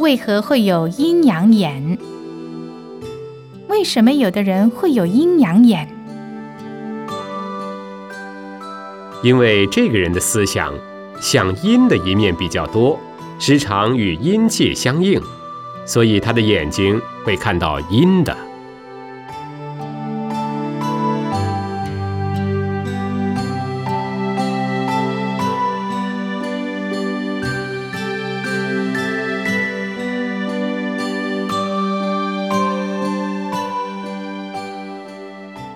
为何会有阴阳眼？为什么有的人会有阴阳眼？因为这个人的思想像阴的一面比较多时常与阴界相应所以他的眼睛会看到阴的。